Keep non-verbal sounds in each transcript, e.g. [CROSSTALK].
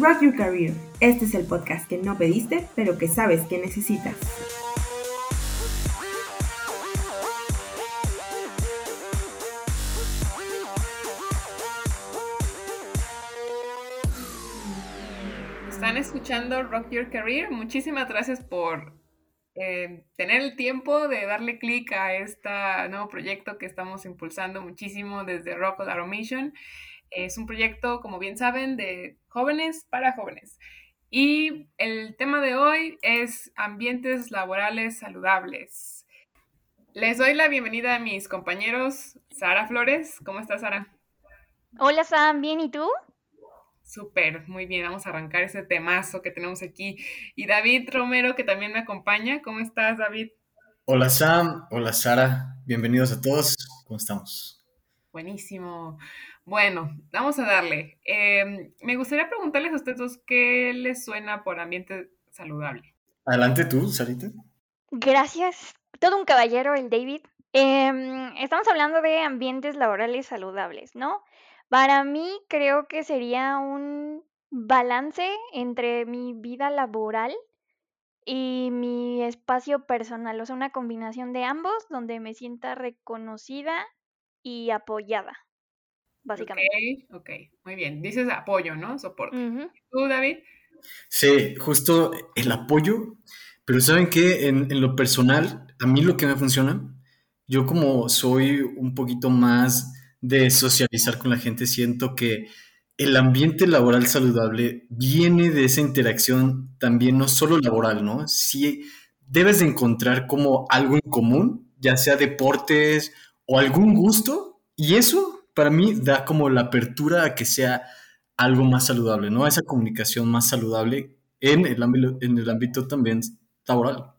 Rock Your Career. Este es el podcast que no pediste, pero que sabes que necesitas. Están escuchando Rock Your Career. Muchísimas gracias por eh, tener el tiempo de darle clic a este nuevo proyecto que estamos impulsando muchísimo desde Rock Automation. Es un proyecto, como bien saben, de jóvenes para jóvenes. Y el tema de hoy es ambientes laborales saludables. Les doy la bienvenida a mis compañeros. Sara Flores, ¿cómo estás, Sara? Hola, Sam, ¿bien y tú? Súper, muy bien, vamos a arrancar ese temazo que tenemos aquí. Y David Romero, que también me acompaña. ¿Cómo estás, David? Hola, Sam. Hola, Sara. Bienvenidos a todos. ¿Cómo estamos? Buenísimo. Bueno, vamos a darle. Em, me gustaría preguntarles a ustedes dos qué les suena por ambiente saludable. Adelante tú, Sarita. Gracias. Todo un caballero, el David. Em, estamos hablando de ambientes laborales saludables, ¿no? Para mí creo que sería un balance entre mi vida laboral y mi espacio personal, o sea, una combinación de ambos donde me sienta reconocida y apoyada básicamente. Ok, ok, muy bien. Dices apoyo, ¿no? Soporte. ¿Tú, David? Sí, justo el apoyo, pero ¿saben qué? En, en, lo personal, a mí lo que me funciona, yo como soy un poquito más de socializar con la gente, siento que el ambiente laboral saludable viene de esa interacción también, no solo laboral, ¿no? Sí, debes de encontrar como algo en común, ya sea deportes o algún gusto, y eso para mí da como la apertura a que sea algo más saludable, ¿no? Esa comunicación más saludable en el ámbito, en el ámbito también laboral.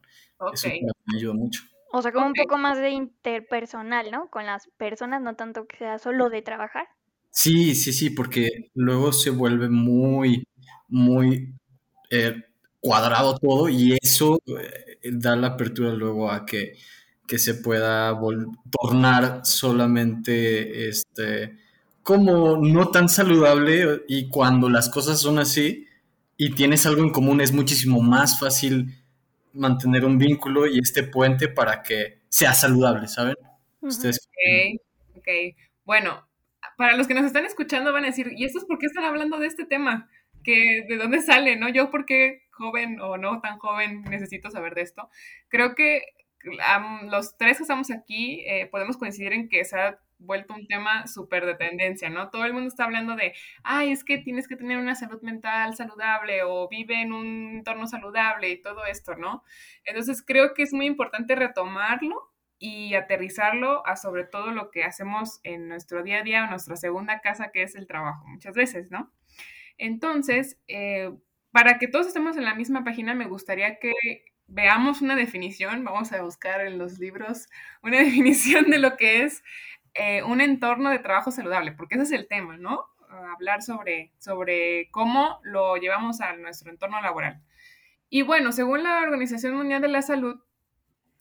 Eso me ayuda mucho. O sea, como un poco más de interpersonal, ¿no? Con las personas, no tanto que sea solo de trabajar. Sí, sí, sí, porque luego se vuelve muy, muy eh, cuadrado todo y eso eh, da la apertura luego a que que se pueda tornar solamente este como no tan saludable y cuando las cosas son así y tienes algo en común es muchísimo más fácil mantener un vínculo y este puente para que sea saludable, ¿saben? Ustedes. Ok, ok. Bueno, para los que nos están escuchando van a decir, ¿y estos por qué están hablando de este tema? que de dónde sale, ¿no? Yo porque joven o no tan joven necesito saber de esto. Creo que los tres que estamos aquí eh, podemos coincidir en que se ha vuelto un tema súper de tendencia, ¿no? Todo el mundo está hablando de, ay, es que tienes que tener una salud mental saludable o vive en un entorno saludable y todo esto, ¿no? Entonces creo que es muy importante retomarlo y aterrizarlo a sobre todo lo que hacemos en nuestro día a día o nuestra segunda casa, que es el trabajo, muchas veces, ¿no? Entonces, eh, para que todos estemos en la misma página, me gustaría que veamos una definición, vamos a buscar en los libros una [LAUGHS] definición de lo que es eh, un entorno de trabajo saludable, porque ese es el tema, ¿no? Hablar sobre, sobre cómo lo llevamos a nuestro entorno laboral. Y bueno, según la Organización Mundial de la Salud,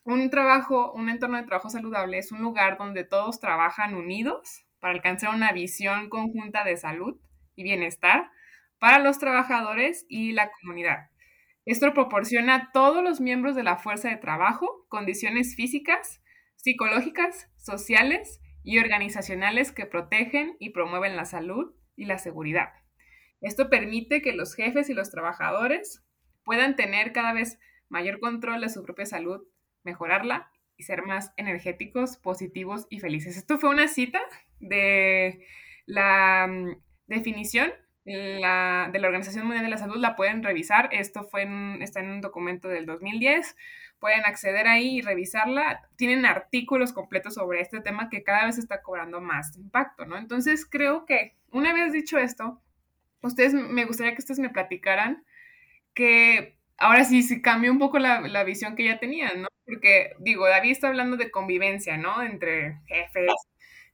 un trabajo, un entorno de trabajo saludable es un lugar donde todos trabajan unidos para alcanzar una visión conjunta de salud y bienestar para los trabajadores y la comunidad. Esto proporciona a todos los miembros de la fuerza de trabajo condiciones físicas, psicológicas, sociales y organizacionales que protegen y promueven la salud y la seguridad. Esto permite que los jefes y los trabajadores puedan tener cada vez mayor control de su propia salud, mejorarla y ser más energéticos, positivos y felices. Esto fue una cita de la mm, definición de la Organización Mundial de la Salud la pueden revisar. Esto fue está en un documento del 2010. Pueden acceder ahí y revisarla. Tienen artículos completos sobre este tema que cada vez está cobrando más impacto, ¿no? Entonces creo que una vez dicho esto, ustedes me gustaría que ustedes me platicaran que ahora sí, sí cambió un poco la, la visión que ya tenían, ¿no? Porque digo, David está hablando de convivencia, ¿no? Entre jefes,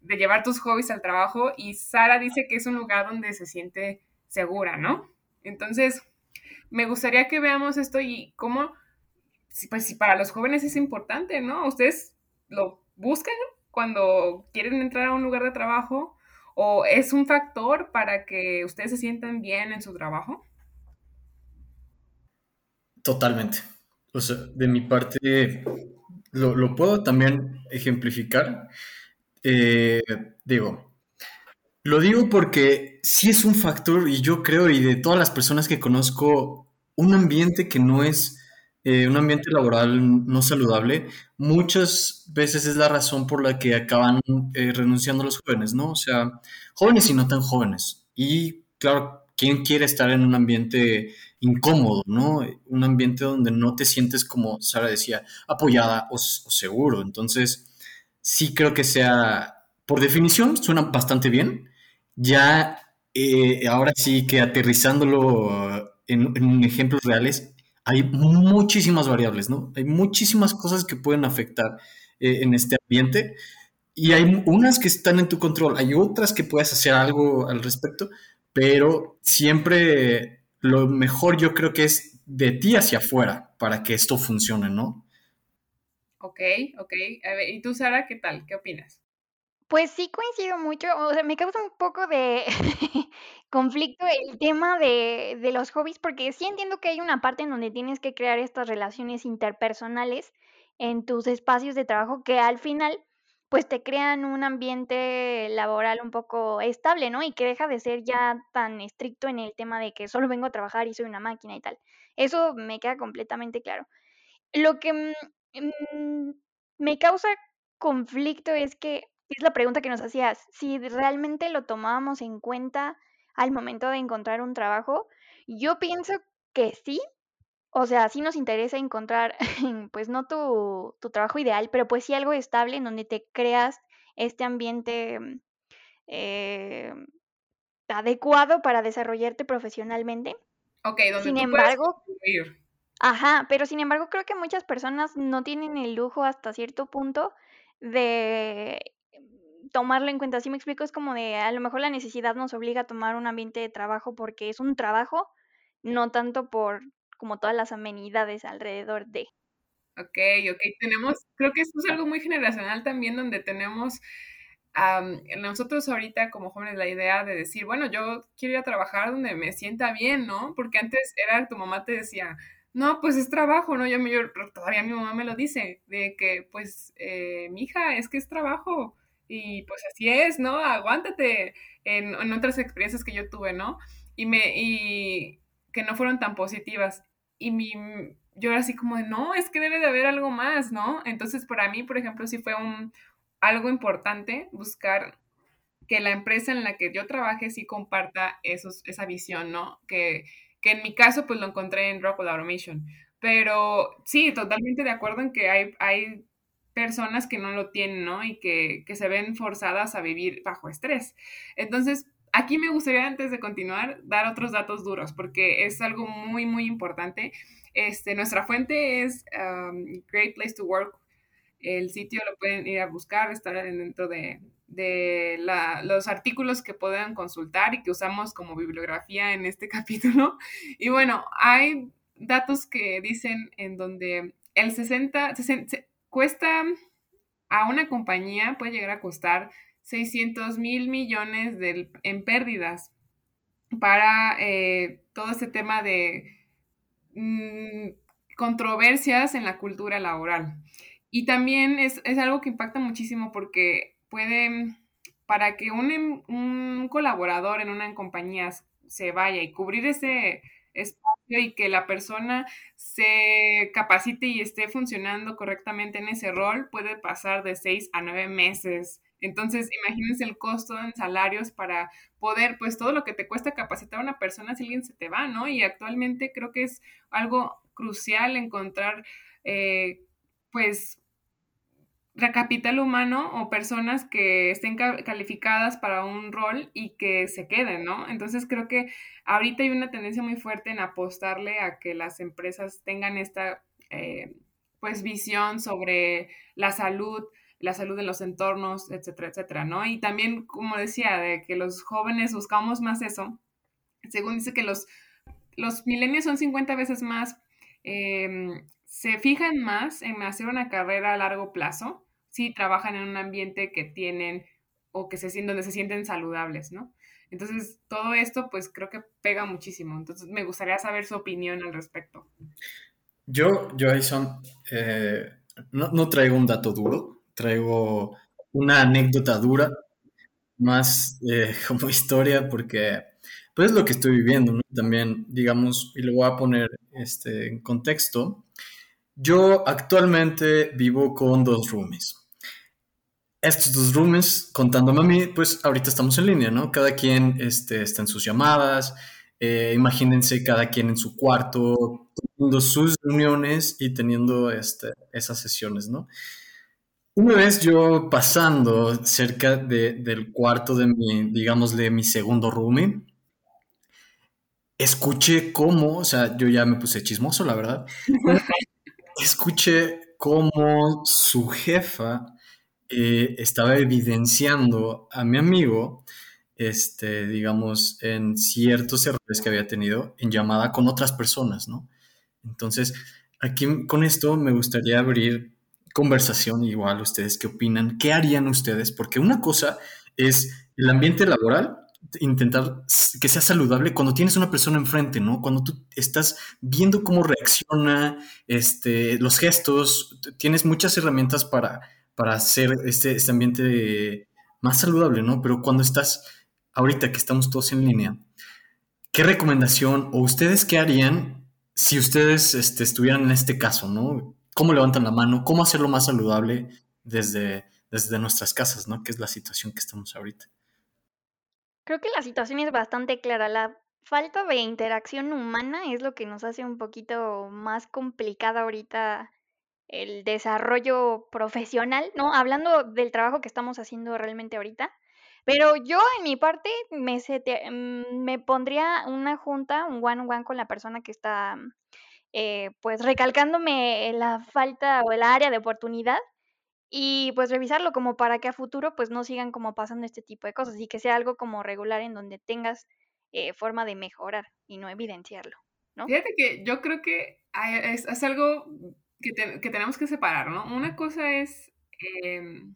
de llevar tus hobbies al trabajo y Sara dice que es un lugar donde se siente segura, ¿no? Entonces, me gustaría que veamos esto y cómo, pues si para los jóvenes es importante, ¿no? Ustedes lo buscan cuando quieren entrar a un lugar de trabajo o es un factor para que ustedes se sientan bien en su trabajo. Totalmente. O sea, de mi parte, lo, puedo también ejemplificar. Eh, digo, lo digo porque sí es un factor, y yo creo, y de todas las personas que conozco, un ambiente que no es eh, un ambiente laboral no saludable, muchas veces es la razón por la que acaban eh, renunciando los jóvenes, ¿no? O sea, jóvenes y no tan jóvenes. Y claro, ¿quién quiere estar en un ambiente incómodo, ¿no? Un ambiente donde no te sientes, como Sara decía, apoyada o, seguro. Entonces, sí creo que sea, por definición, suena bastante bien. Ya, eh, ahora sí que aterrizándolo en, ejemplos reales, hay muchísimas variables, ¿no? Hay muchísimas cosas que pueden afectar eh, en este ambiente y hay unas que están en tu control, hay otras que puedes hacer algo al respecto, pero siempre lo mejor yo creo que es de ti hacia afuera para que esto funcione, ¿no? Ok, ok. ¿y tú, Sara, qué tal? ¿Qué opinas? Pues sí coincido mucho, o sea, me causa un poco de [LAUGHS] conflicto el tema de, de los hobbies, porque sí entiendo que hay una parte en donde tienes que crear estas relaciones interpersonales en tus espacios de trabajo que al final pues te crean un ambiente laboral un poco estable, ¿no? Y que deja de ser ya tan estricto en el tema de que solo vengo a trabajar y soy una máquina y tal. Eso me queda completamente claro. Lo que mm, mm, me causa conflicto es que, es la pregunta que nos hacías, si realmente lo tomábamos en cuenta al momento de encontrar un trabajo, yo pienso que sí, o sea, sí nos interesa encontrar, [LAUGHS] pues no tu, tu trabajo ideal, pero pues sí algo estable en donde te creas este ambiente mm, eh, adecuado para desarrollarte profesionalmente. Ok, donde sin embargo, ajá, pero sin embargo creo que muchas personas no tienen el lujo hasta cierto punto de tomarlo en cuenta. Si me explico, es como de a lo mejor la necesidad nos obliga a tomar un ambiente de trabajo porque es un trabajo, no tanto por como todas las amenidades alrededor de. Ok, ok, tenemos, creo que esto es algo muy generacional también, donde tenemos nosotros ahorita como jóvenes la idea de decir, bueno, yo quiero ir a trabajar donde me sienta bien, ¿no? Porque antes era tu mamá te decía, no, pues es trabajo, ¿no? Yo, yo todavía mi mamá me lo dice, de que, pues, eh, mi hija, es que es trabajo y pues así es, ¿no? Aguántate en, en otras experiencias que yo tuve, ¿no? Y me, y que no fueron tan positivas. Y mi, yo era así como de, no, es que debe de haber algo más, ¿no? Entonces, para mí, por ejemplo, sí fue un, algo importante buscar que la empresa en la que yo trabaje sí comparta esos, esa visión, ¿no? Que, que en mi caso, pues lo encontré en Rockwell Automation. Pero sí, totalmente de acuerdo en que hay, hay personas que no lo tienen, ¿no? Y que, que se ven forzadas a vivir bajo estrés. Entonces, Aquí me gustaría, antes de continuar, dar otros datos duros, porque es algo muy, muy importante. Este, nuestra fuente es um, Great Place to Work. El sitio lo pueden ir a buscar, está dentro de, de los artículos que puedan consultar y que usamos como bibliografía en este [LAUGHS] capítulo. Y bueno, hay datos que dicen en donde el 60, 60 cuesta a una compañía, puede llegar a costar 600 mil millones de, en pérdidas para eh, todo este tema de mm, controversias en la cultura laboral. Y también es, algo que impacta muchísimo porque puede, para que un, em, un colaborador en una compañía se vaya y cubrir ese espacio y que la persona se capacite y esté funcionando correctamente en ese rol, puede pasar de seis a nueve meses entonces, imagínense el costo en salarios para poder, pues todo lo que te cuesta capacitar a una persona si alguien se te va, ¿no? Y actualmente creo que es algo crucial encontrar, eh, pues, capital humano o personas que estén calificadas para un rol y que se queden, ¿no? Entonces creo que ahorita hay una tendencia muy fuerte en apostarle a que las empresas tengan esta, eh, pues, visión sobre la salud, la salud de los entornos, etcétera, etcétera, ¿no? Y también, como decía, de que los jóvenes buscamos más eso. Según dice que los, los milenios son 50 veces más, em, se fijan más en hacer una carrera a largo plazo si trabajan en un ambiente que tienen o que se sienten, donde se sienten saludables, ¿no? Entonces, todo esto, pues creo que pega muchísimo. Entonces, me gustaría saber su opinión al respecto. Yo, yo, Ayson, eh, no, no traigo un dato duro, traigo una anécdota dura, más eh, [LAUGHS] como historia, porque pues es lo que estoy viviendo, ¿no? También, digamos, y lo voy a poner este, en contexto. Yo actualmente vivo con dos roomies. Estos dos roomies, contándome a mí, pues ahorita estamos en línea, ¿no? Cada quien este, está en sus llamadas, eh, imagínense cada quien en su cuarto, teniendo sus reuniones y teniendo este, esas sesiones, ¿no? Una vez yo pasando cerca de- del cuarto de mi, digamos, de mi segundo roomie, escuché cómo, o sea, yo ya me puse chismoso, la verdad, [LAUGHS] escuché cómo su jefa eh, estaba evidenciando a mi amigo, este, digamos, en ciertos errores que había tenido en llamada con otras personas, ¿no? Entonces, aquí con esto me gustaría abrir conversación, igual ustedes qué opinan, qué harían ustedes, porque una cosa es el ambiente laboral, intentar que sea saludable cuando tienes una persona enfrente, ¿no? Cuando tú estás viendo cómo reacciona, este, los gestos, tienes muchas herramientas para, para hacer este, este ambiente más saludable, ¿no? Pero cuando estás, ahorita que estamos todos en línea, ¿qué recomendación o ustedes qué harían si ustedes este, estuvieran en este caso, ¿no? ¿Cómo levantan la mano? ¿Cómo hacerlo más saludable desde, desde nuestras casas, ¿no? Que es la situación que estamos ahorita. Creo que la situación es bastante clara. La falta de interacción humana es lo que nos hace un poquito más complicada ahorita el desarrollo profesional, ¿no? Hablando del trabajo que estamos haciendo realmente ahorita. Pero yo en mi parte me, sete- mm, me pondría una junta, un one-on-one con la persona que está, eh, pues, recalcándome la falta o el área de oportunidad y pues revisarlo como para que a futuro pues no sigan como pasando este tipo de cosas y que sea algo como regular en donde tengas eh, forma de mejorar y no evidenciarlo, ¿no? Fíjate que yo creo que es algo que, te- tenemos que separar, ¿no? Una cosa es em,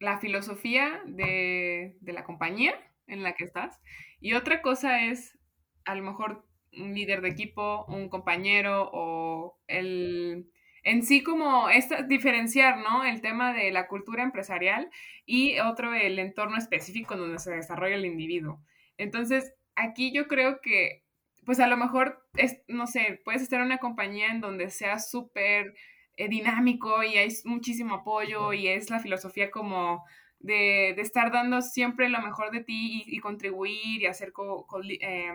la filosofía de, de la compañía en la que estás y otra cosa es a lo mejor un líder de equipo, un compañero o el... En sí como esta, diferenciar, ¿no? El tema de la cultura empresarial y otro el entorno específico donde se desarrolla el individuo. Entonces, aquí yo creo que pues a lo mejor es, no sé, puedes estar en una compañía en donde sea súper eh, dinámico y hay muchísimo apoyo y es la filosofía como de, de estar dando siempre lo mejor de ti y, y contribuir y hacer co co eh,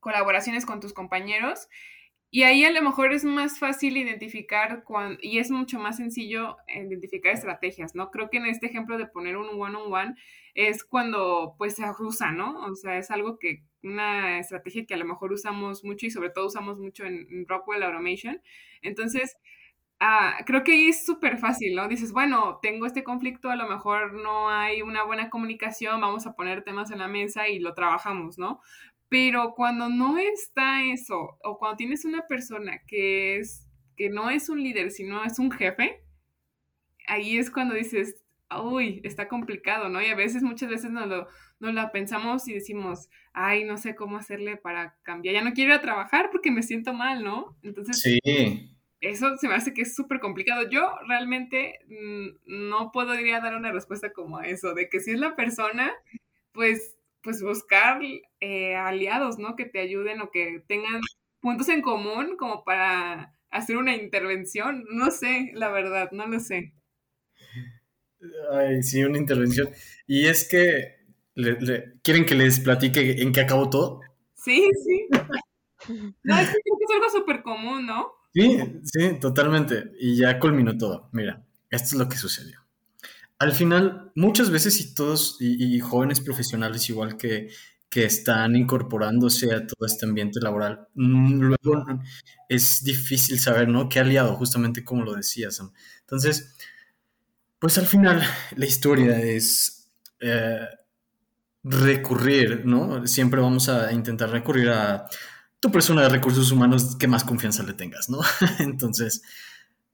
colaboraciones con tus compañeros. Y ahí a lo mejor es más fácil identificar cuando, y es mucho más sencillo identificar estrategias, ¿no? Creo que en este ejemplo de poner un one-on-one -on -one es cuando pues se usa, ¿no? O sea, es algo que, una estrategia que a lo mejor usamos mucho y sobre todo usamos mucho en, Rockwell Automation. Entonces, uh, creo que ahí es súper fácil, ¿no? Dices, bueno, tengo este conflicto, a lo mejor no hay una buena comunicación, vamos a poner temas en la mesa y lo trabajamos, ¿no? Pero cuando no está eso, o cuando tienes una persona que es, que no es un líder, sino es un jefe, ahí es cuando dices, uy, está complicado, ¿no? Y a veces, muchas veces nos lo, nos la pensamos y decimos, ay, no sé cómo hacerle para cambiar, ya no quiero ir a trabajar porque me siento mal, ¿no? Entonces, sí. eso se me hace que es súper complicado. Yo realmente mmm, no podría dar una respuesta como a eso, de que si es la persona, pues pues buscar eh, aliados, ¿no? Que te ayuden o que tengan puntos en común como para hacer una intervención. No sé, la verdad, no lo sé. Ay, sí, una intervención. Y es que, le, le, ¿quieren que les platique en qué acabó todo? Sí, sí. No, es que creo que es algo súper común, ¿no? Sí, sí, totalmente. Y ya culminó todo. Mira, esto es lo que sucedió al final, muchas veces y todos, y, y jóvenes profesionales igual que, que, están incorporándose a todo este ambiente laboral, mm, luego es difícil saber, ¿no? ¿Qué aliado? Justamente como lo decías. Entonces, pues al final la historia es eh, recurrir, ¿no? Siempre vamos a intentar recurrir a tu persona de recursos humanos que más confianza le tengas, ¿no? [LAUGHS] Entonces,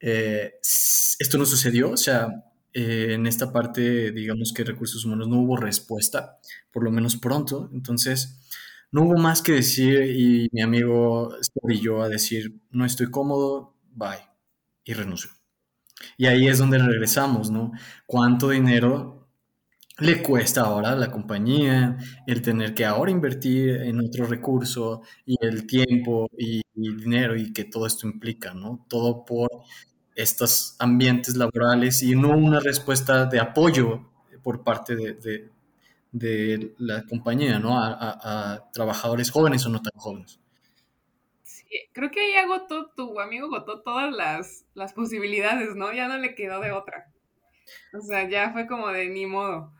eh, esto no sucedió, o sea, eh, en esta parte, digamos que recursos humanos no hubo respuesta, por lo menos pronto. Entonces, no hubo más que decir y mi amigo se brilló a decir, no estoy cómodo, bye, y renunció. Y ahí es donde regresamos, ¿no? ¿Cuánto dinero le cuesta ahora a la compañía el tener que ahora invertir en otro recurso y el tiempo y, dinero y que todo esto implica, ¿no? Todo por estos ambientes laborales y no una respuesta de apoyo por parte de, de, la compañía, ¿no? A, trabajadores jóvenes o no tan jóvenes. Creo que ahí agotó, tu amigo agotó todas las, las posibilidades, ¿no? Ya no le quedó de otra. O sea, ya fue como de ni modo.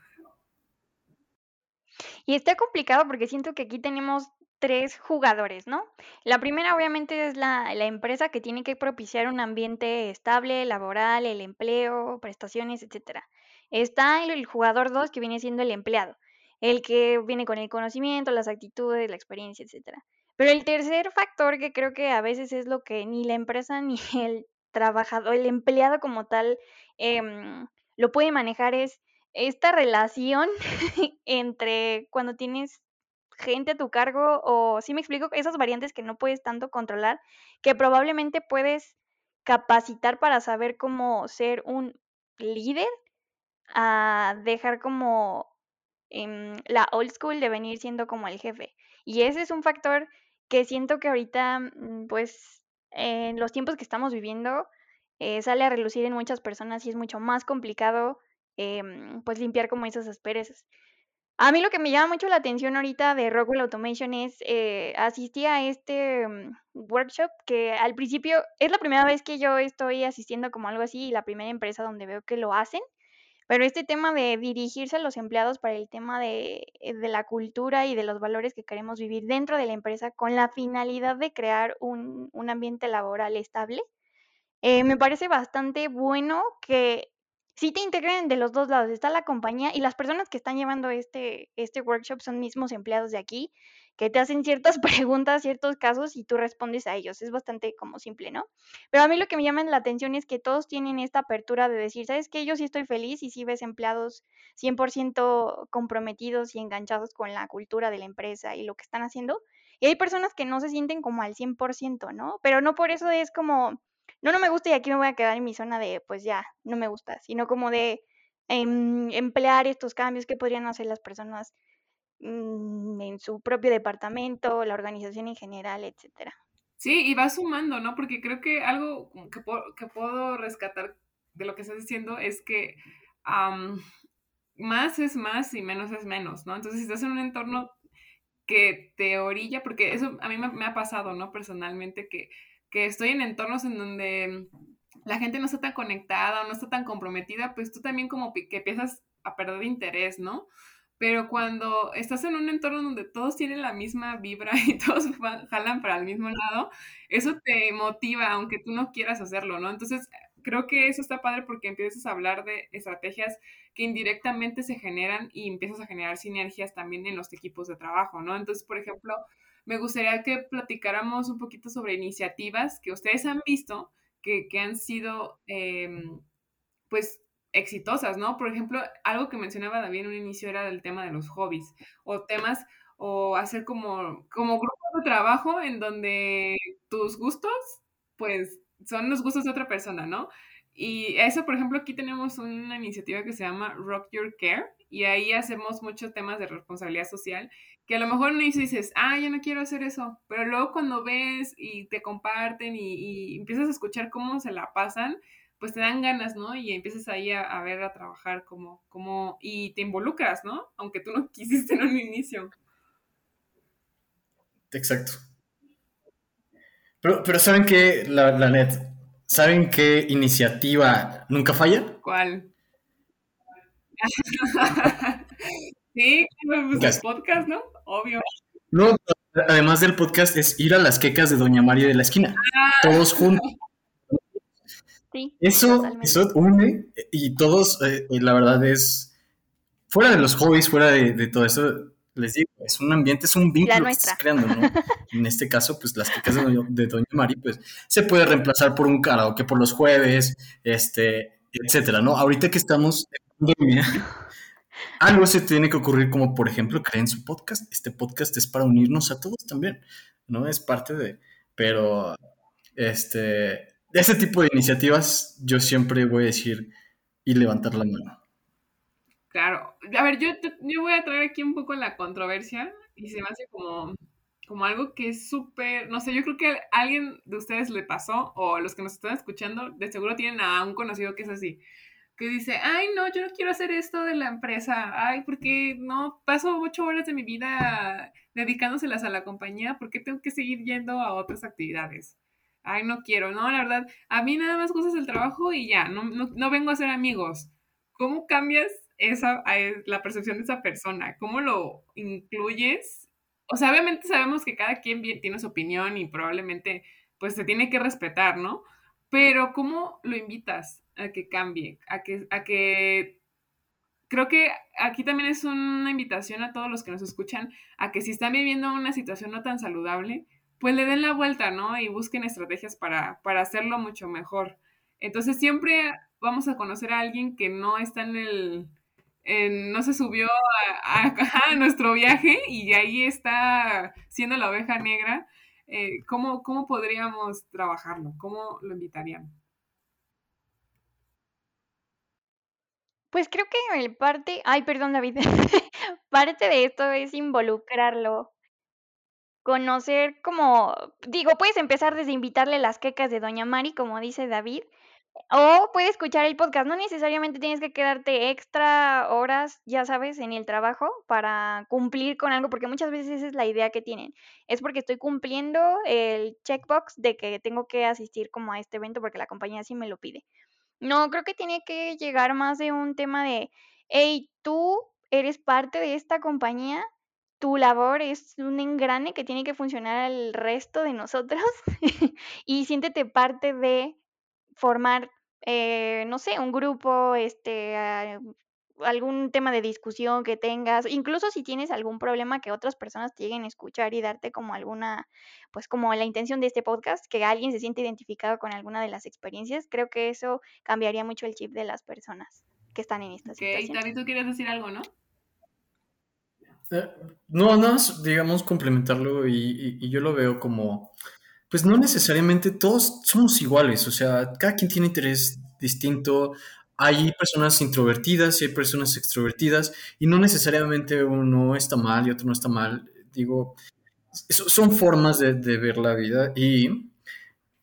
Y está complicado porque siento que aquí tenemos tres jugadores, ¿no? La primera obviamente es la, empresa que tiene que propiciar un ambiente estable, laboral, el empleo, prestaciones, etcétera. Está el, jugador dos que viene siendo el empleado, el que viene con el conocimiento, las actitudes, la experiencia, etcétera. Pero el tercer factor que creo que a veces es lo que ni la empresa [LAUGHS] ni el trabajador, el empleado como tal, em, lo puede manejar es esta relación [LAUGHS] entre cuando tienes gente a tu cargo o, si me explico, esas variantes que no puedes tanto controlar, que probablemente puedes capacitar para saber cómo ser un líder, a dejar como em, la old school de venir siendo como el jefe. Y ese es un factor que siento que ahorita, mm, pues, en los tiempos que estamos viviendo, eh, sale a relucir en muchas personas y es mucho más complicado Em, pues limpiar como esas asperezas. A mí lo que me llama mucho la atención ahorita de Rockwell Automation es, eh, asistí a este mm, workshop que al principio es la primera vez que yo estoy asistiendo como algo así y la primera empresa donde veo que lo hacen, pero este tema de dirigirse a los empleados para el tema de, eh, de la cultura y de los valores que queremos vivir dentro de la empresa con la finalidad de crear un, un ambiente laboral estable, eh, me parece bastante bueno que sí te integran de los dos lados. Está la compañía y las personas que están llevando este, este workshop son mismos empleados de aquí, que te hacen ciertas [LAUGHS] preguntas, ciertos casos y tú respondes a ellos. Es bastante como simple, ¿no? Pero a mí lo que me llama la atención es que todos tienen esta apertura de decir, ¿sabes qué? Yo sí estoy feliz y sí ves empleados 100% comprometidos y enganchados con la cultura de la empresa y lo que están haciendo. Y hay personas que no se sienten como al 100%, ¿no? Pero no por eso es como no, no me gusta y aquí me voy a quedar en mi zona de, pues ya, no me gusta, sino como de em, emplear estos cambios que podrían hacer las personas mm, en su propio departamento, la organización en general, etcétera. Sí, y va sumando, ¿no? Porque creo que algo que, que puedo rescatar de lo que estás diciendo es que más es más y menos es menos, ¿no? Entonces, si estás en un entorno que te orilla, porque eso a mí me ha pasado, ¿no? Personalmente, que que estoy en entornos en donde la gente no está tan conectada o no está tan comprometida, pues tú también como que empiezas a perder interés, ¿no? Pero cuando estás en un entorno donde todos tienen la misma vibra [LAUGHS] y todos jalan para el mismo lado, eso te motiva, aunque tú no quieras hacerlo, ¿no? Entonces, creo que eso está padre porque empiezas a hablar de estrategias que indirectamente se generan y empiezas a generar sinergias también en los equipos de trabajo, ¿no? Entonces, por ejemplo, me gustaría que platicáramos un poquito sobre iniciativas que ustedes han visto que, han sido, em, pues, exitosas, ¿no? Por ejemplo, algo que mencionaba David en un inicio era el tema de los hobbies o temas o hacer como, como grupos de trabajo en donde tus gustos, pues, son los gustos de otra persona, ¿no? Y eso, por ejemplo, aquí tenemos una iniciativa que se llama Rock Your Care y ahí hacemos muchos temas de responsabilidad social que a lo mejor no dices, ah, yo no quiero hacer eso, pero luego cuando ves y te comparten y, empiezas a escuchar cómo se la pasan, pues te dan ganas, ¿no? Y empiezas ahí a, ver, a trabajar como, como, y te involucras, ¿no? Aunque tú no [LAUGHS] quisiste en un inicio. Exacto. Pero, pero ¿saben qué, la, la net? ¿Saben qué iniciativa nunca falla? ¿Cuál? [LAUGHS] sí, pues el podcast, ¿no? Obvio. No, además del podcast es ir a las quecas de Doña María de la esquina. Ah. Todos juntos. Sí, eso, eso une y todos, eh, la verdad es, fuera de los hobbies, fuera de, todo eso, les digo, es un ambiente, es un vínculo que estás creando, ¿no? [LAUGHS] en este caso, pues las quecas de Doña, de Doña María, pues se puede reemplazar por un karaoke por los jueves, este, etcétera, ¿no? Ahorita que estamos en pandemia, [LAUGHS] algo se tiene que ocurrir, como por ejemplo, creen su podcast. Este podcast es para unirnos a todos también, ¿no? Es parte de. Pero, este. Ese tipo de iniciativas, yo siempre voy a decir y levantar la mano. Claro. A ver, yo, yo voy a traer aquí un poco la controversia y se me hace como, como algo que es súper, no sé, yo creo que a alguien de ustedes le pasó o los que nos están escuchando, de seguro tienen a un conocido que es así que dice, ay, no, yo no quiero hacer esto de la empresa, ay, porque no, paso ocho horas de mi vida dedicándoselas a la compañía, ¿por qué tengo que seguir yendo a otras actividades? Ay, no quiero, no, la verdad, a mí nada más cosas el trabajo y ya, no, no, vengo a ser amigos. ¿Cómo cambias esa, la percepción de esa persona? ¿Cómo lo incluyes? O sea, obviamente sabemos que cada quien tiene su opinión y probablemente pues se tiene que respetar, ¿no? Pero ¿cómo lo invitas? a que cambie, a que, a que creo que aquí también es una invitación a todos los que nos escuchan a que si están viviendo una situación no tan saludable, pues le den la vuelta, ¿no? Y busquen estrategias para, para hacerlo mucho mejor. Entonces siempre vamos a conocer a alguien que no está en el, no se subió a, [LAUGHS] a, nuestro viaje y ahí está siendo la oveja negra. Eh, ¿cómo, ¿Cómo podríamos trabajarlo? ¿Cómo lo invitarían? Pues creo que el parte ay, perdón, David. [LAUGHS] Parte de esto es involucrarlo. Conocer como digo, puedes empezar desde invitarle las quecas de doña Mari, como dice David, o puede escuchar el podcast. No necesariamente tienes que quedarte extra horas, ya sabes, en el trabajo para cumplir con algo, porque muchas veces esa es la idea que tienen. Es porque estoy cumpliendo el checkbox de que tengo que asistir como a este evento porque la compañía sí me lo pide. No, creo que tiene que llegar más de un tema de, hey, tú eres parte de esta compañía, tu labor es un engrane que tiene que funcionar al resto de nosotros [LAUGHS] y siéntete parte de formar, eh, no sé, un grupo, este, algún tema de discusión que tengas, incluso si tienes algún problema que otras personas te lleguen a escuchar y darte como alguna, pues como la intención de este podcast, que alguien se siente identificado con alguna de las experiencias, creo que eso cambiaría mucho el chip de las personas que están en esta okay, situación. David, tú quieres decir algo, ¿no? Eh, no, no, digamos complementarlo y, y yo lo veo como, pues no necesariamente todos somos iguales, o sea, cada quien tiene interés distinto, hay personas introvertidas y hay personas extrovertidas y no necesariamente uno está mal y otro no está mal. Digo, son formas de, ver la vida y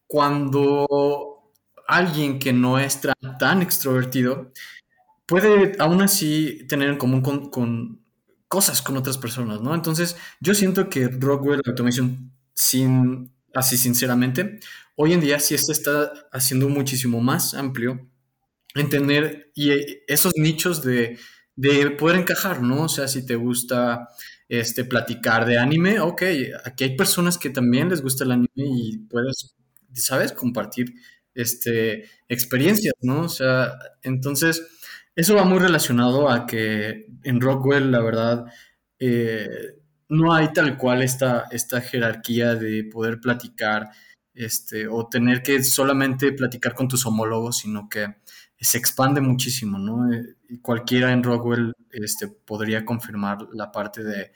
cuando alguien que no es tan, extrovertido puede aún así tener en común con, cosas con otras personas, ¿no? Entonces, yo siento que Rockwell Automation, sin, así sinceramente, hoy en día sí está haciendo muchísimo más amplio entender y eh, esos nichos de, poder encajar, ¿no? O sea, si te gusta este, platicar de anime, ok, aquí hay personas que también les gusta el anime y puedes, ¿sabes? Compartir este, experiencias, ¿no? O sea, entonces, eso va muy relacionado a que en Rockwell, la verdad, eh, no hay tal cual esta, esta jerarquía de poder platicar este, o tener que solamente platicar con tus homólogos, sino que se expande muchísimo, ¿no? Eh, cualquiera en Rockwell este, podría confirmar la parte de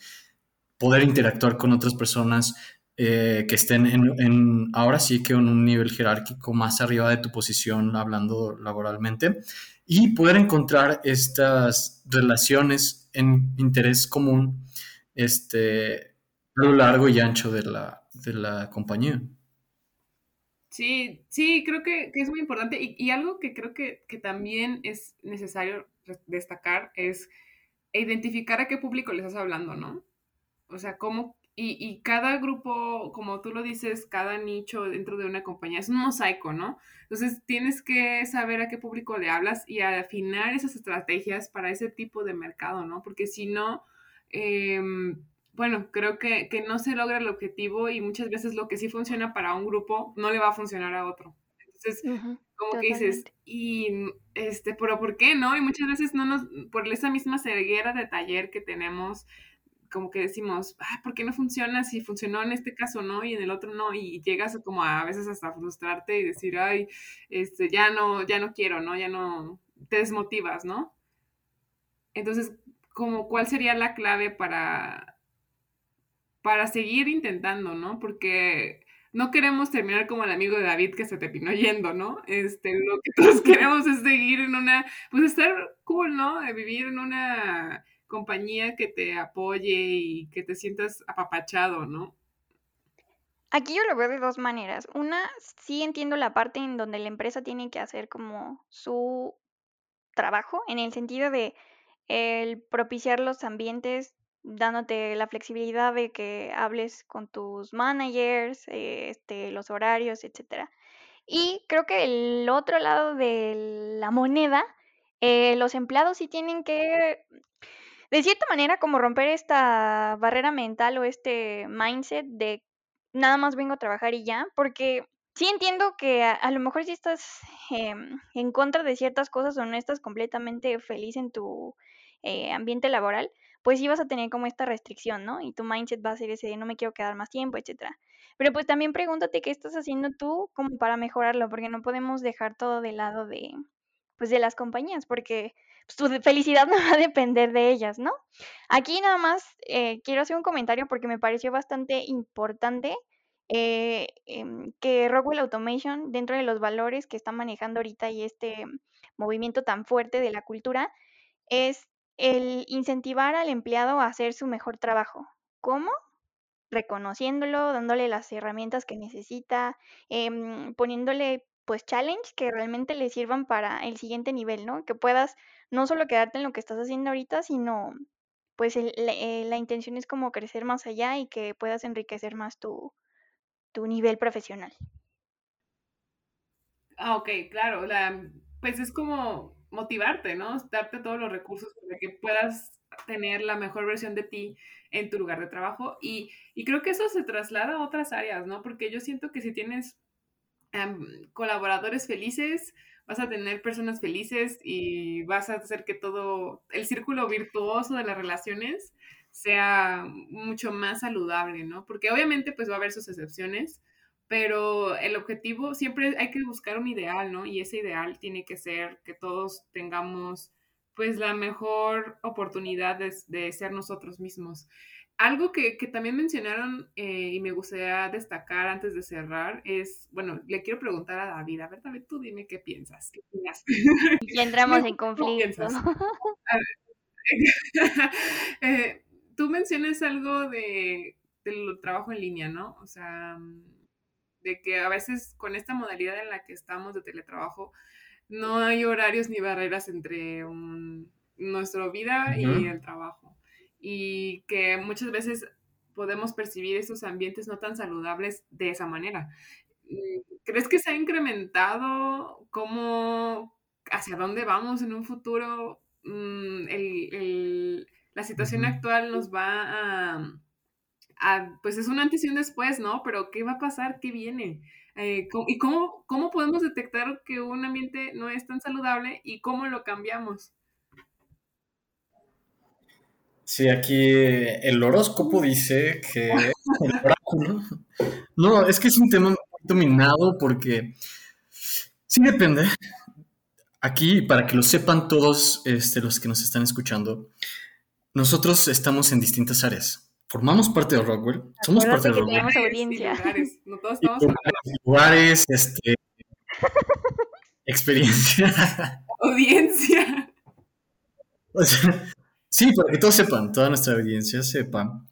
poder interactuar con otras personas eh, que estén en, ahora sí que en un nivel jerárquico más arriba de tu posición hablando laboralmente y poder encontrar estas relaciones en interés común este, a lo largo y ancho de la, de la compañía. Sí, sí, creo que, es muy importante y, algo que creo que, también es necesario destacar es identificar a qué público les estás hablando, ¿no? O sea, cómo, y, y, cada grupo, como tú lo dices, cada nicho dentro de una compañía es un mosaico, ¿no? Entonces tienes que saber a qué público le hablas y afinar esas estrategias para ese tipo de mercado, ¿no? Porque si no, eh, bueno, creo que, no se logra el objetivo y muchas veces lo que sí funciona para un grupo no le va a funcionar a otro. Entonces, como que dices, y este, pero ¿por qué no? Y muchas veces no nos, por esa misma ceguera de taller que tenemos, como que decimos, ¿por qué no funciona? Si funcionó en este caso no y en el otro no, y llegas como a, veces hasta frustrarte y decir, ay, este, ya no, ya no quiero, ¿no? Ya no, te desmotivas, ¿no? Entonces, como cuál sería la clave para, para seguir intentando, ¿no? Porque no queremos terminar como el amigo de David que se te pinó yendo, ¿no? Este, lo que [LAUGHS] todos queremos es seguir en una, pues estar cool, ¿no? Vivir en una compañía que te apoye y que te sientas apapachado, ¿no? Aquí yo lo veo de dos maneras. Una, sí entiendo la parte en donde la empresa tiene que hacer como su trabajo, en el sentido de el propiciar los ambientes, dándote la flexibilidad de que hables con tus managers, este, los horarios, etcétera. Y creo que el otro lado de la moneda, eh, los empleados sí tienen que, de cierta manera, como romper esta barrera mental o este mindset de nada más vengo a trabajar y ya, porque sí entiendo que a, lo mejor si estás em, en contra de ciertas cosas o no estás completamente feliz en tu eh, ambiente laboral, pues sí vas a tener como esta restricción, ¿no? Y tu mindset va a ser ese de no me quiero quedar más tiempo, etcétera. Pero pues también pregúntate qué estás haciendo tú como para mejorarlo, porque no podemos dejar todo de lado de, pues de las compañías, porque pues, tu felicidad [LAUGHS] no va a depender de ellas, ¿no? Aquí nada más eh, quiero hacer un comentario porque me pareció bastante importante eh, em, que Rockwell Automation, dentro de los valores que está manejando ahorita y este movimiento tan fuerte de la cultura, es el incentivar al empleado a hacer su mejor trabajo. ¿Cómo? Reconociéndolo, dándole las herramientas que necesita, em, poniéndole pues challenge que realmente le sirvan para el siguiente nivel, ¿no? Que puedas no solo quedarte en lo que estás haciendo ahorita, sino pues eh, la intención es como crecer más allá y que puedas enriquecer más tu, tu nivel profesional. Ah, ok, claro. La, pues es como motivarte, ¿no? Darte todos los recursos para que puedas tener la mejor versión de ti en tu lugar de trabajo. Y, y creo que eso se traslada a otras áreas, ¿no? Porque yo siento que si tienes colaboradores felices, vas a tener personas felices y vas a hacer que todo el círculo virtuoso de las relaciones sea mucho más saludable, ¿no? Porque obviamente pues va a haber sus excepciones, pero el objetivo siempre hay que buscar un ideal, ¿no? Y ese ideal tiene que ser que todos tengamos pues la mejor oportunidad de, ser nosotros mismos. Algo que, también mencionaron eh, y me gustaría destacar antes de cerrar es, bueno, le quiero preguntar a David, a ver, David, tú dime qué piensas. ¿Qué piensas? Y entramos en [LAUGHS] conflicto. [LAUGHS] Eh, tú mencionas algo de, del trabajo en línea, ¿no? O sea, de que a veces con esta modalidad en la que estamos de teletrabajo, no hay horarios ni barreras entre nuestra vida y el trabajo. Y que muchas veces podemos percibir esos ambientes no tan saludables de esa manera. ¿Crees que se ha incrementado cómo, hacia dónde vamos en un futuro? Mm, la situación actual nos va a pues es un antes y un después, ¿no? Pero ¿qué va a pasar? ¿Qué viene? Eh, ¿Y cómo, cómo podemos detectar que un ambiente no es tan saludable y cómo lo cambiamos? Sí, aquí el horóscopo dice que [LAUGHS] el oráculo. No, es que es un tema muy dominado porque sí depende. Aquí, para que lo sepan todos este, los que nos están escuchando, nosotros estamos en distintas áreas formamos parte de Rockwell, somos parte de Rockwell. Tenemos audiencia. lugares, no todos estamos lugares, este, experiencia. [LAUGHS] Audiencia. [LAUGHS] sí, para que todos sepan, toda nuestra audiencia sepa,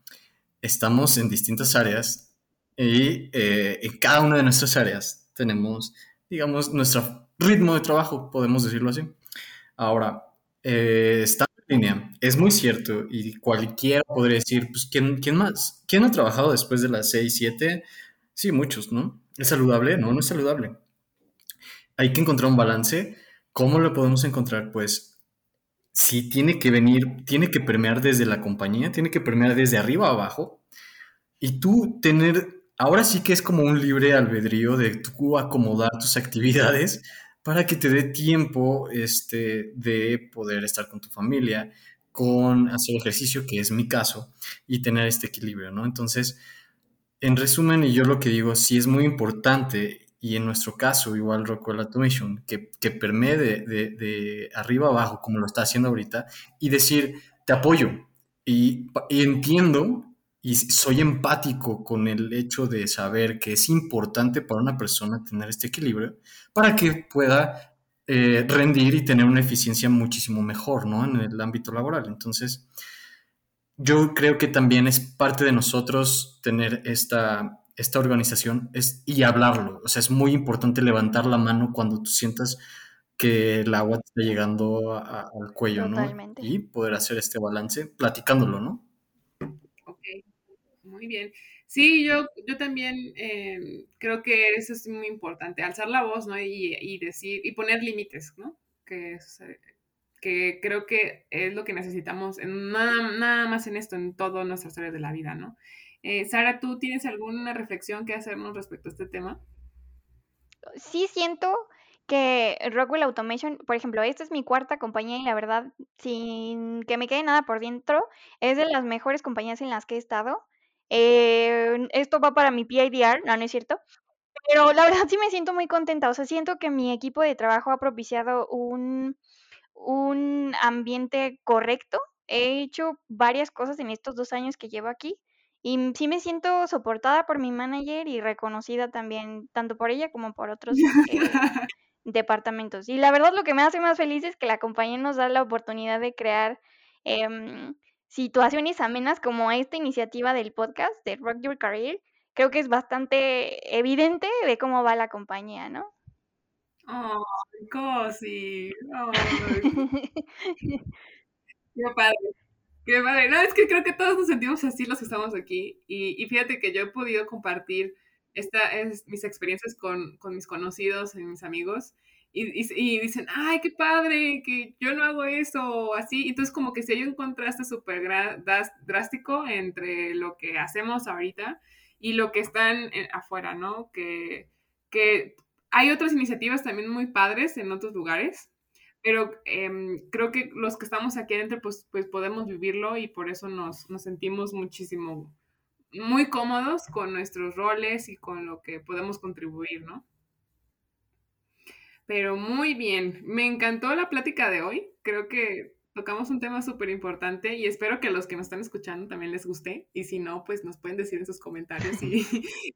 estamos en distintas áreas y eh, en cada una de nuestras áreas tenemos, digamos, nuestro ritmo de trabajo, podemos decirlo así. Ahora, eh, está línea. Es muy cierto y cualquiera podría decir, pues, ¿quién, ¿quién más? ¿Quién ha trabajado después de las 6, 7? Sí, muchos, ¿no? ¿Es saludable? No, no es saludable. Hay que encontrar un balance. ¿Cómo lo podemos encontrar? Pues sí tiene que venir, tiene que permear desde la compañía, tiene que permear desde arriba a abajo. Y tú tener, ahora sí que es como un libre albedrío de tú acomodar tus actividades para que te dé tiempo este, de poder estar con tu familia, con hacer ejercicio, que es mi caso, y tener este equilibrio, ¿no? Entonces, en resumen, y yo lo que digo, sí es muy importante, y en nuestro caso, igual Rockwell Automation, que, que permee de, de, arriba abajo, como lo está haciendo ahorita, y decir, te apoyo y, y entiendo y soy empático con el hecho de saber que es importante para una persona tener este equilibrio para que pueda eh, rendir y tener una eficiencia muchísimo mejor, ¿no? En el ámbito laboral. Entonces, yo creo que también es parte de nosotros tener esta, esta organización es, y hablarlo. O sea, es muy importante levantar la mano cuando tú sientas que el agua te está llegando al cuello, Totalmente. ¿no? Y poder hacer este balance platicándolo, ¿no? Ok, muy bien. Sí, yo, yo también eh, creo que eso es muy importante, alzar la voz, ¿no? Y, y decir, y poner límites, ¿no? Que, es, que creo que es lo que necesitamos, en nada, nada más en esto, en todas nuestras áreas de la vida, ¿no? Eh, Sara, ¿tú tienes alguna reflexión que hacernos respecto a este tema? Sí siento que Rockwell Automation, por ejemplo, esta es mi cuarta compañía y la verdad, sin que me quede nada por dentro, es de las mejores compañías en las que he estado. Eh, esto va para mi PIDR, no, no es cierto. Pero la verdad sí me siento muy contenta, o sea, siento que mi equipo de trabajo ha propiciado un, un ambiente correcto. He hecho varias cosas en estos dos años que llevo aquí y sí me siento soportada por mi manager y reconocida también, tanto por ella como por otros eh, [LAUGHS] departamentos. Y la verdad lo que me hace más feliz es que la compañía nos da la oportunidad de crear em, situaciones amenas como esta iniciativa del podcast de Rock Your Career, creo que es bastante evidente de cómo va la compañía, ¿no? Oh, cosi. Oh. Qué padre. Qué padre. No, es que creo que todos nos sentimos así los que estamos aquí. Y, y fíjate que yo he podido compartir esta, es, mis experiencias con, con, mis conocidos y mis amigos. Y, y, y, dicen, ay, qué padre, que yo no hago eso, o así. Entonces, como que si hay un contraste súper drástico entre lo que hacemos ahorita y lo que están afuera, ¿no? Que, que hay otras iniciativas también muy padres en otros lugares, pero eh, creo que los que estamos aquí adentro, pues, pues podemos vivirlo y por eso nos, nos sentimos muchísimo, muy cómodos con nuestros roles y con lo que podemos contribuir, ¿no? Pero muy bien, me encantó la plática de hoy. Creo que tocamos un tema súper importante y espero que los que nos están escuchando también les guste. Y si no, pues nos pueden decir en sus comentarios y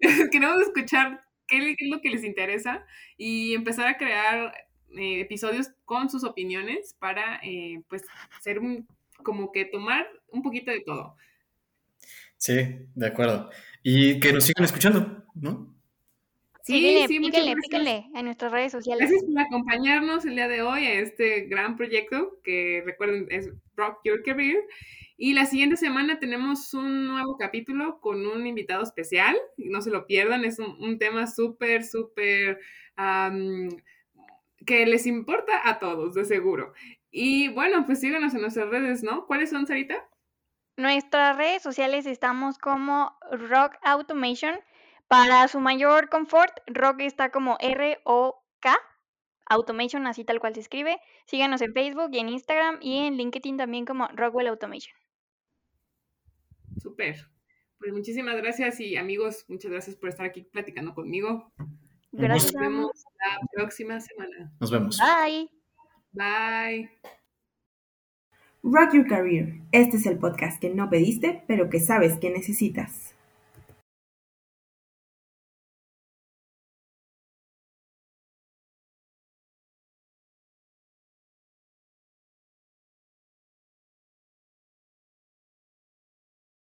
[LAUGHS] queremos escuchar qué es lo que les interesa y empezar a crear eh, episodios con sus opiniones para, eh, pues, ser un, como que tomar un poquito de todo. Sí, de acuerdo. Y que nos sigan escuchando, ¿no? Sí, píquenle, sí, píquenle, píquenle en nuestras redes sociales. Gracias por acompañarnos el día de hoy a este gran proyecto que recuerden es Rock Your Career. Y la siguiente semana tenemos un nuevo capítulo con un invitado especial. No se lo pierdan, es un, un tema súper, súper um, que les importa a todos, de seguro. Y bueno, pues síganos en nuestras redes, ¿no? ¿Cuáles son, Sarita? Nuestras redes sociales estamos como Rock Automation. Para su mayor confort, Rock está como R-O-K, Automation, así tal cual se escribe. Síganos en Facebook y en Instagram y en LinkedIn también como Rockwell Automation. Súper. Pues muchísimas gracias y amigos, muchas gracias por estar aquí platicando conmigo. Gracias. Nos vemos la próxima semana. Nos vemos. Bye. Bye. Rock Your Career. Este es el podcast que no pediste, pero que sabes que necesitas.